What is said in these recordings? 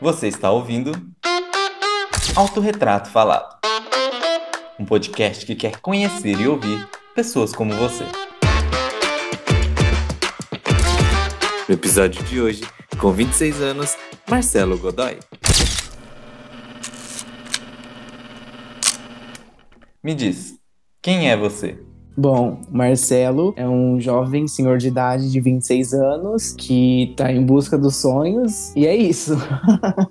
Você está ouvindo Autorretrato Falado, um podcast que quer conhecer e ouvir pessoas como você. No episódio de hoje, com 26 anos, Marcelo Godoy. Me diz, quem é você? Bom, Marcelo é um jovem senhor de idade de 26 anos que tá em busca dos sonhos e é isso.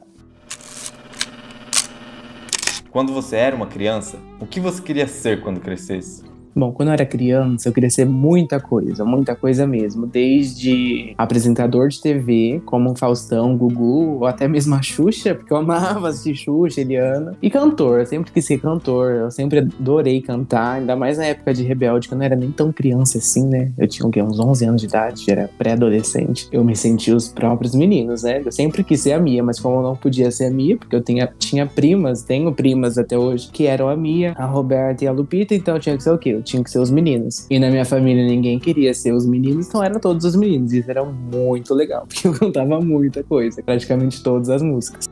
Quando você era uma criança, o que você queria ser quando crescesse? Bom, quando eu era criança, eu queria ser muita coisa, muita coisa mesmo. Desde apresentador de TV, como Faustão, Gugu, ou até mesmo a Xuxa, porque eu amava assistir Xuxa, Eliana. E cantor, eu sempre quis ser cantor, eu sempre adorei cantar, ainda mais na época de Rebelde, que eu não era nem tão criança assim, né? Eu tinha uns 11 anos de idade, era pré-adolescente. Eu me sentia os próprios meninos, né? Eu sempre quis ser a Mia, mas como eu não podia ser a Mia, porque eu tinha, tinha primas, tenho primas até hoje, que eram a Mia, a Roberta e a Lupita, então eu tinha que ser o quê? Eu tinha que ser os meninos. E na minha família ninguém queria ser os meninos, então eram todos os meninos. Isso era muito legal, porque eu cantava muita coisa, praticamente todas as músicas.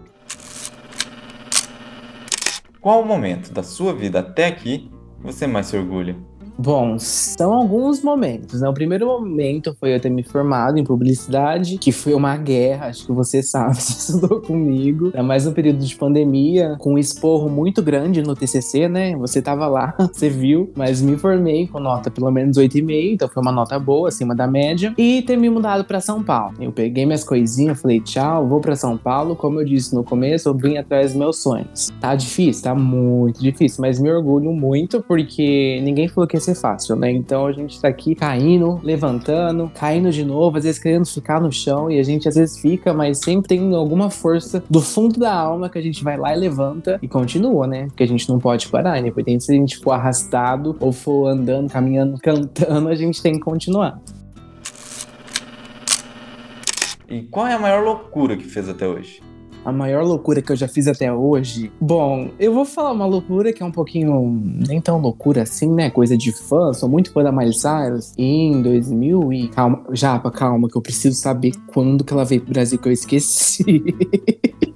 Qual o momento da sua vida até aqui você mais se orgulha? Bom, são alguns momentos. Né? O primeiro momento foi eu ter me formado em publicidade, que foi uma guerra, acho que você sabe, você estudou comigo. Ainda mais no período de pandemia, com um esporro muito grande no TCC, né? Você tava lá, você viu, mas me formei com nota pelo menos 8,5, então foi uma nota boa, acima da média. E ter me mudado para São Paulo. Eu peguei minhas coisinhas, falei tchau, vou para São Paulo. Como eu disse no começo, eu vim atrás dos meus sonhos. Tá difícil, tá muito difícil, mas me orgulho muito porque ninguém falou que ser fácil, né? Então a gente tá aqui caindo, levantando, caindo de novo, às vezes querendo ficar no chão e a gente às vezes fica, mas sempre tem alguma força do fundo da alma que a gente vai lá e levanta e continua, né? Porque a gente não pode parar, independente se a gente for arrastado ou for andando, caminhando, cantando, a gente tem que continuar. E qual é a maior loucura que fez até hoje? A maior loucura que eu já fiz até hoje. Bom, eu vou falar uma loucura que é um pouquinho nem tão loucura assim, né? Coisa de fã. Sou muito fã da Miley Cyrus. Em 2000 e calma, Japa, calma, que eu preciso saber quando que ela veio pro Brasil que eu esqueci.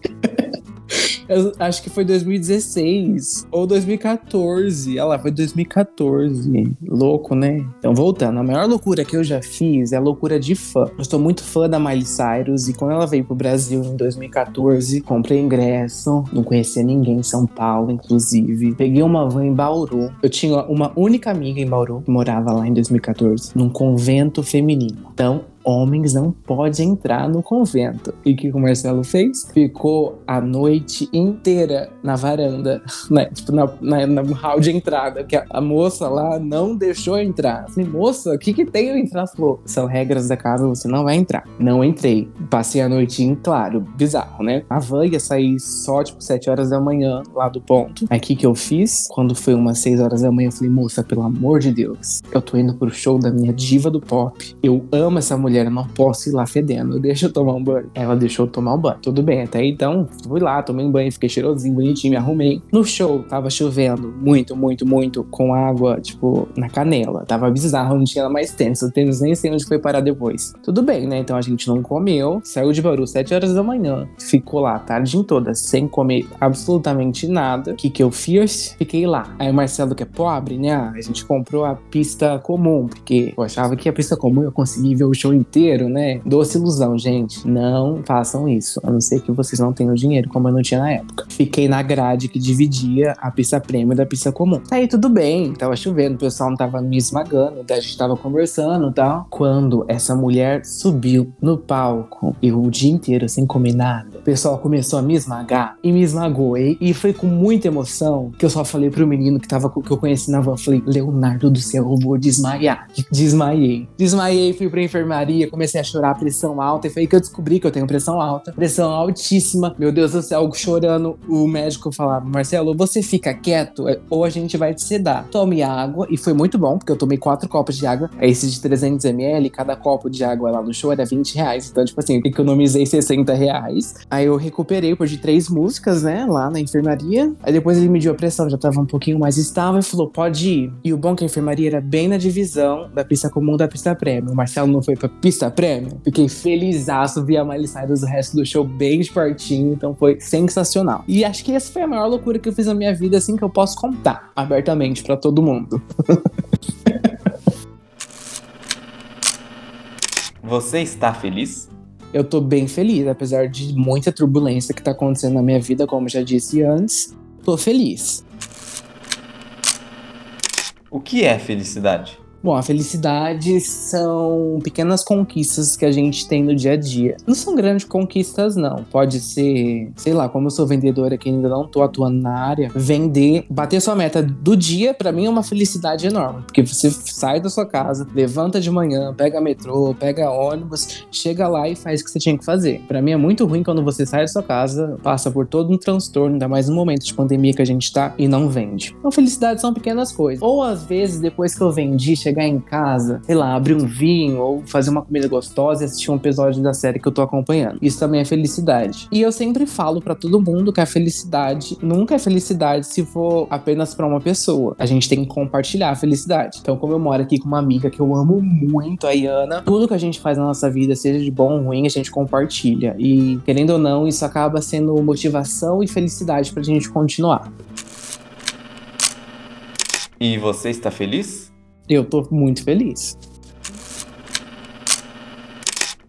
Eu acho que foi 2016 ou 2014. Olha lá, foi 2014. Louco, né? Então, voltando, a maior loucura que eu já fiz é a loucura de fã. Eu sou muito fã da Miley Cyrus e quando ela veio pro Brasil em 2014, comprei ingresso, não conhecia ninguém em São Paulo, inclusive. Peguei uma van em Bauru. Eu tinha uma única amiga em Bauru que morava lá em 2014, num convento feminino. Então, homens não podem entrar no convento. E o que o Marcelo fez? Ficou a noite inteira na varanda, né? Tipo, na, na, no hall de entrada, que a, a, moça lá não deixou entrar. Falei, moça, o que que tem eu entrar? Falou, são regras da casa, você não vai entrar. Não entrei. Passei a noite em claro, bizarro, né? A van ia sair só, tipo, 7 horas da manhã, lá do ponto. Que que eu fiz? Quando foi umas 6 horas da manhã, eu falei, moça, pelo amor de Deus, eu tô indo pro show da minha diva do pop. Eu amo essa mulher mulher, eu não posso ir lá fedendo, deixa eu tomar um banho. Ela deixou eu tomar um banho. Tudo bem, até então, fui lá, tomei um banho, fiquei cheirosinho, bonitinho, me arrumei. No show, tava chovendo muito, muito, muito, com água, tipo, na canela. Tava bizarro, não tinha mais tênis. O tênis nem sei onde foi parar depois. Tudo bem, né? Então a gente não comeu, saiu de Bauru 7 horas da manhã, ficou lá a tarde toda, sem comer absolutamente nada. O que que eu fiz? Fiquei lá. Aí o Marcelo, que é pobre, né? A gente comprou a pista comum, porque eu achava que a pista comum eu conseguia ver o show inteiro, né? Doce ilusão, gente. Não façam isso. A não ser que vocês não tenham dinheiro, como eu não tinha na época. Fiquei na grade que dividia a pista prêmio da pista comum. Aí tudo bem, tava chovendo, o pessoal não tava me esmagando, a gente tava conversando e tal. Quando essa mulher subiu no palco e o dia inteiro sem comer nada, pessoal começou a me esmagar e me esmagou. E, e foi com muita emoção que eu só falei pro menino que tava que eu conheci na van, falei, Leonardo do céu, eu vou desmaiar. Desmaiei. Desmaiei, fui pra enfermaria comecei a chorar, pressão alta, e foi aí que eu descobri que eu tenho pressão alta, pressão altíssima. Meu Deus do céu, chorando. O médico falava: Marcelo, você fica quieto é, ou a gente vai te sedar. Tome água, e foi muito bom, porque eu tomei quatro copos de água, esse de 300ml, cada copo de água lá no show era 20 reais. Então, tipo assim, economizei 60 reais. Aí Aí eu recuperei, perdi três músicas, né, lá na enfermaria. Aí depois ele mediu a pressão, já tava um pouquinho mais estável e falou: pode ir. E o bom é que a enfermaria era bem na divisão da pista comum da pista prêmio. O Marcelo não foi pra pista prêmio. Fiquei felizaço, vi a Miley Cyrus o resto do show bem de pertinho, então foi sensacional. E acho que essa foi a maior loucura que eu fiz na minha vida, assim, que eu posso contar abertamente para todo mundo. Você está feliz? Eu tô bem feliz, apesar de muita turbulência que tá acontecendo na minha vida, como já disse antes. Tô feliz. O que é felicidade? Bom, a felicidade são pequenas conquistas que a gente tem no dia a dia. Não são grandes conquistas, não. Pode ser, sei lá, como eu sou vendedora que ainda não tô atuando na área, vender, bater sua meta do dia, para mim é uma felicidade enorme. Porque você sai da sua casa, levanta de manhã, pega metrô, pega ônibus, chega lá e faz o que você tinha que fazer. Para mim é muito ruim quando você sai da sua casa, passa por todo um transtorno, ainda mais no momento de pandemia que a gente tá, e não vende. Então, felicidade são pequenas coisas. Ou às vezes, depois que eu vendi, chegar em casa, sei lá, abrir um vinho ou fazer uma comida gostosa e assistir um episódio da série que eu tô acompanhando. Isso também é felicidade. E eu sempre falo para todo mundo que a felicidade nunca é felicidade se for apenas para uma pessoa. A gente tem que compartilhar a felicidade. Então, como eu moro aqui com uma amiga que eu amo muito, a Iana, tudo que a gente faz na nossa vida, seja de bom ou ruim, a gente compartilha. E, querendo ou não, isso acaba sendo motivação e felicidade pra gente continuar. E você está feliz? Eu tô muito feliz.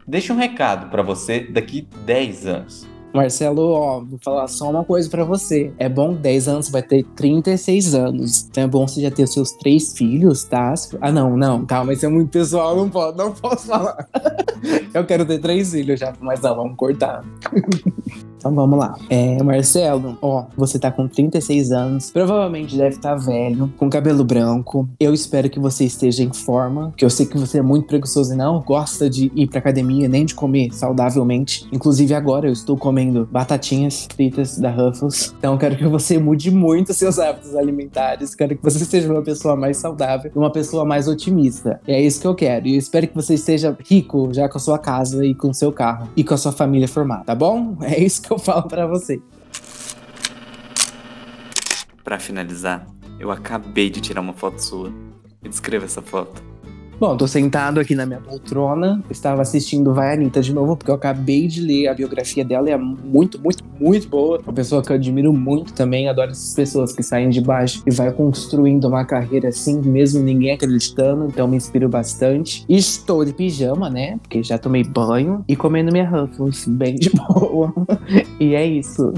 Deixa um recado para você daqui 10 anos. Marcelo, ó, vou falar só uma coisa para você. É bom 10 anos, vai ter 36 anos. Então é bom você já ter os seus três filhos, tá? Ah, não, não, calma, isso é muito pessoal, não posso, não posso falar. Eu quero ter três filhos já, mas não, vamos cortar. Então vamos lá. É, Marcelo, ó, você tá com 36 anos, provavelmente deve estar tá velho, com cabelo branco. Eu espero que você esteja em forma, que eu sei que você é muito preguiçoso e não gosta de ir pra academia nem de comer saudavelmente. Inclusive agora eu estou comendo batatinhas fritas da Ruffles. Então quero que você mude muito seus hábitos alimentares. Quero que você seja uma pessoa mais saudável uma pessoa mais otimista. E é isso que eu quero. E eu espero que você esteja rico já com a sua casa e com o seu carro e com a sua família formada, tá bom? É isso que eu falo para você. Para finalizar, eu acabei de tirar uma foto sua. Me descreva essa foto. Bom, tô sentado aqui na minha poltrona, estava assistindo Vai Anitta de novo, porque eu acabei de ler a biografia dela e é muito, muito, muito boa. Uma pessoa que eu admiro muito também, adoro essas pessoas que saem de baixo e vai construindo uma carreira assim, mesmo ninguém acreditando, então me inspiro bastante. Estou de pijama, né, porque já tomei banho e comendo minha Ruffles, bem de boa. e é isso.